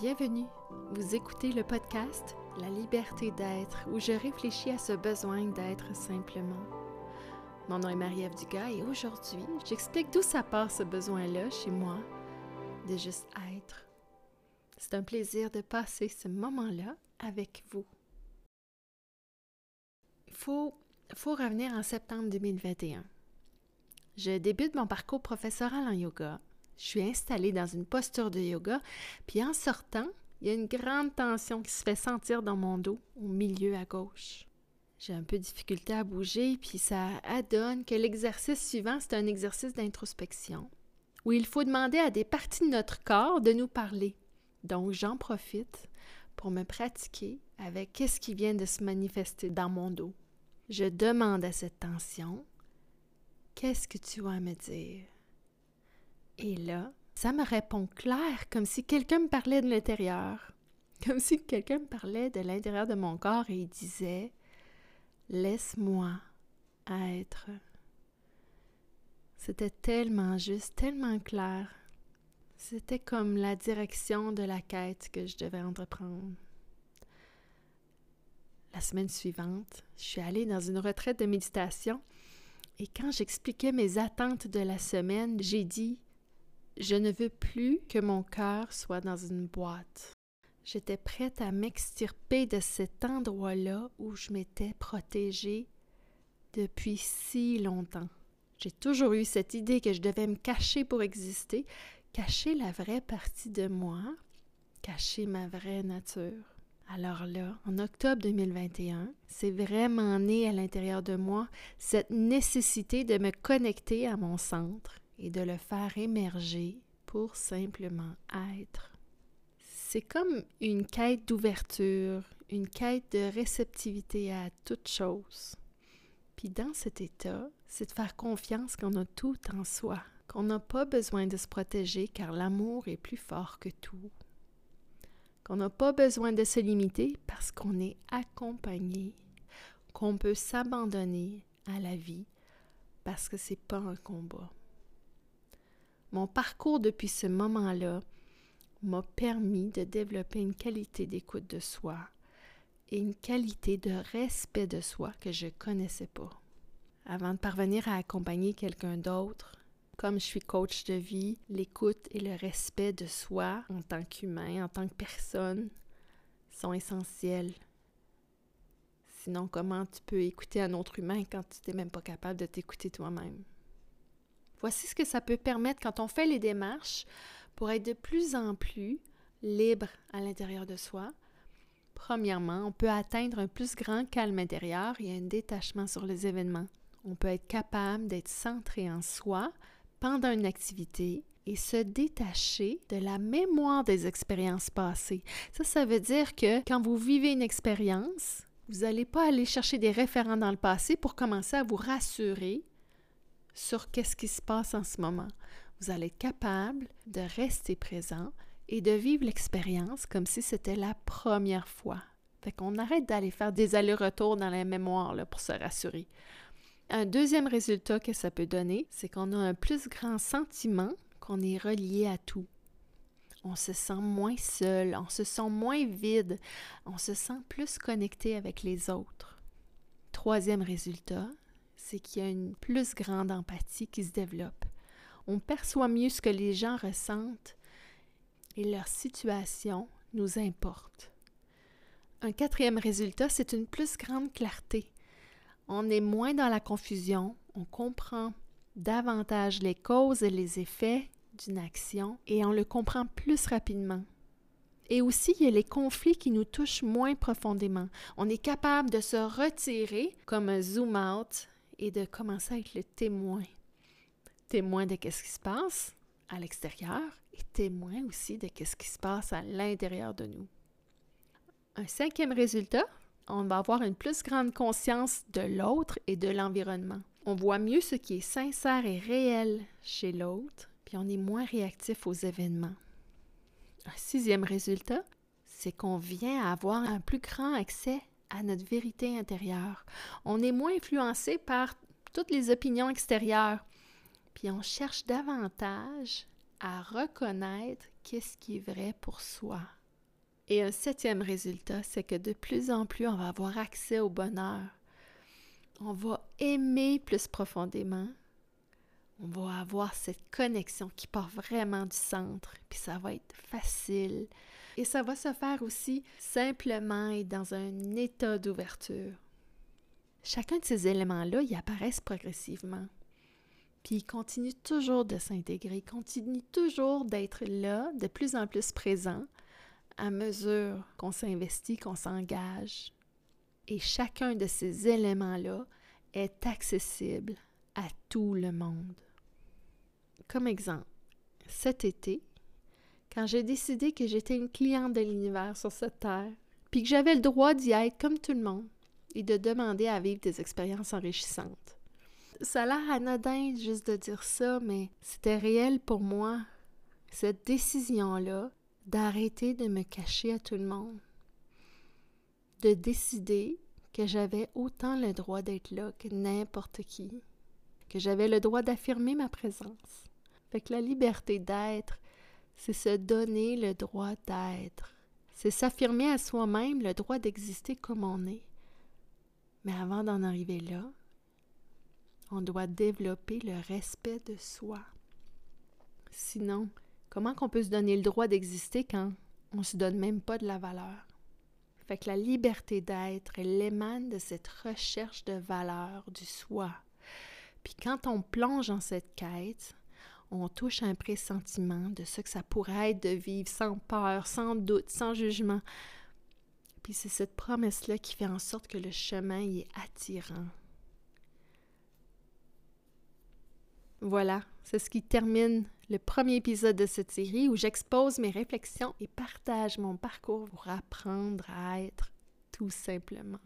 Bienvenue. Vous écoutez le podcast La liberté d'être où je réfléchis à ce besoin d'être simplement. Mon nom est Marie-Ève Dugas et aujourd'hui, j'explique d'où ça part ce besoin-là chez moi de juste être. C'est un plaisir de passer ce moment-là avec vous. Il faut, faut revenir en septembre 2021. Je débute mon parcours professoral en yoga je suis installée dans une posture de yoga, puis en sortant, il y a une grande tension qui se fait sentir dans mon dos, au milieu à gauche. J'ai un peu de difficulté à bouger, puis ça adonne que l'exercice suivant, c'est un exercice d'introspection, où il faut demander à des parties de notre corps de nous parler. Donc j'en profite pour me pratiquer avec qu'est-ce qui vient de se manifester dans mon dos. Je demande à cette tension, qu'est-ce que tu as à me dire? Et là, ça me répond clair, comme si quelqu'un me parlait de l'intérieur, comme si quelqu'un me parlait de l'intérieur de mon corps et il disait Laisse-moi être. C'était tellement juste, tellement clair. C'était comme la direction de la quête que je devais entreprendre. La semaine suivante, je suis allée dans une retraite de méditation et quand j'expliquais mes attentes de la semaine, j'ai dit je ne veux plus que mon cœur soit dans une boîte. J'étais prête à m'extirper de cet endroit-là où je m'étais protégée depuis si longtemps. J'ai toujours eu cette idée que je devais me cacher pour exister, cacher la vraie partie de moi, cacher ma vraie nature. Alors là, en octobre 2021, c'est vraiment né à l'intérieur de moi cette nécessité de me connecter à mon centre, et de le faire émerger pour simplement être. C'est comme une quête d'ouverture, une quête de réceptivité à toute chose. Puis dans cet état, c'est de faire confiance qu'on a tout en soi, qu'on n'a pas besoin de se protéger car l'amour est plus fort que tout, qu'on n'a pas besoin de se limiter parce qu'on est accompagné, qu'on peut s'abandonner à la vie parce que c'est pas un combat. Mon parcours depuis ce moment-là m'a permis de développer une qualité d'écoute de soi et une qualité de respect de soi que je ne connaissais pas. Avant de parvenir à accompagner quelqu'un d'autre, comme je suis coach de vie, l'écoute et le respect de soi en tant qu'humain, en tant que personne, sont essentiels. Sinon, comment tu peux écouter un autre humain quand tu n'es même pas capable de t'écouter toi-même? Voici ce que ça peut permettre quand on fait les démarches pour être de plus en plus libre à l'intérieur de soi. Premièrement, on peut atteindre un plus grand calme intérieur et un détachement sur les événements. On peut être capable d'être centré en soi pendant une activité et se détacher de la mémoire des expériences passées. Ça, ça veut dire que quand vous vivez une expérience, vous n'allez pas aller chercher des référents dans le passé pour commencer à vous rassurer sur qu'est-ce qui se passe en ce moment. Vous allez être capable de rester présent et de vivre l'expérience comme si c'était la première fois. Fait qu'on arrête d'aller faire des allers-retours dans la mémoire là, pour se rassurer. Un deuxième résultat que ça peut donner, c'est qu'on a un plus grand sentiment qu'on est relié à tout. On se sent moins seul, on se sent moins vide, on se sent plus connecté avec les autres. Troisième résultat, c'est qu'il y a une plus grande empathie qui se développe. On perçoit mieux ce que les gens ressentent et leur situation nous importe. Un quatrième résultat, c'est une plus grande clarté. On est moins dans la confusion, on comprend davantage les causes et les effets d'une action et on le comprend plus rapidement. Et aussi, il y a les conflits qui nous touchent moins profondément. On est capable de se retirer comme un zoom out et de commencer à être le témoin. Témoin de ce qui se passe à l'extérieur et témoin aussi de ce qui se passe à l'intérieur de nous. Un cinquième résultat, on va avoir une plus grande conscience de l'autre et de l'environnement. On voit mieux ce qui est sincère et réel chez l'autre, puis on est moins réactif aux événements. Un sixième résultat, c'est qu'on vient à avoir un plus grand accès à notre vérité intérieure. On est moins influencé par toutes les opinions extérieures. Puis on cherche davantage à reconnaître qu'est-ce qui est vrai pour soi. Et un septième résultat, c'est que de plus en plus, on va avoir accès au bonheur. On va aimer plus profondément. On va avoir cette connexion qui part vraiment du centre, puis ça va être facile. Et ça va se faire aussi simplement et dans un état d'ouverture. Chacun de ces éléments-là, ils apparaissent progressivement. Puis ils continuent toujours de s'intégrer, continuent toujours d'être là, de plus en plus présents, à mesure qu'on s'investit, qu'on s'engage. Et chacun de ces éléments-là est accessible à tout le monde. Comme exemple, cet été, quand j'ai décidé que j'étais une cliente de l'univers sur cette terre, puis que j'avais le droit d'y être comme tout le monde et de demander à vivre des expériences enrichissantes. Ça a l'air anodin juste de dire ça, mais c'était réel pour moi, cette décision-là d'arrêter de me cacher à tout le monde, de décider que j'avais autant le droit d'être là que n'importe qui, que j'avais le droit d'affirmer ma présence. Que la liberté d'être, c'est se donner le droit d'être. C'est s'affirmer à soi-même le droit d'exister comme on est. Mais avant d'en arriver là, on doit développer le respect de soi. Sinon, comment qu'on peut se donner le droit d'exister quand on ne se donne même pas de la valeur? Fait que la liberté d'être, elle émane de cette recherche de valeur du soi. Puis quand on plonge dans cette quête, on touche un pressentiment de ce que ça pourrait être de vivre sans peur, sans doute, sans jugement. Puis c'est cette promesse-là qui fait en sorte que le chemin est attirant. Voilà, c'est ce qui termine le premier épisode de cette série où j'expose mes réflexions et partage mon parcours pour apprendre à être tout simplement.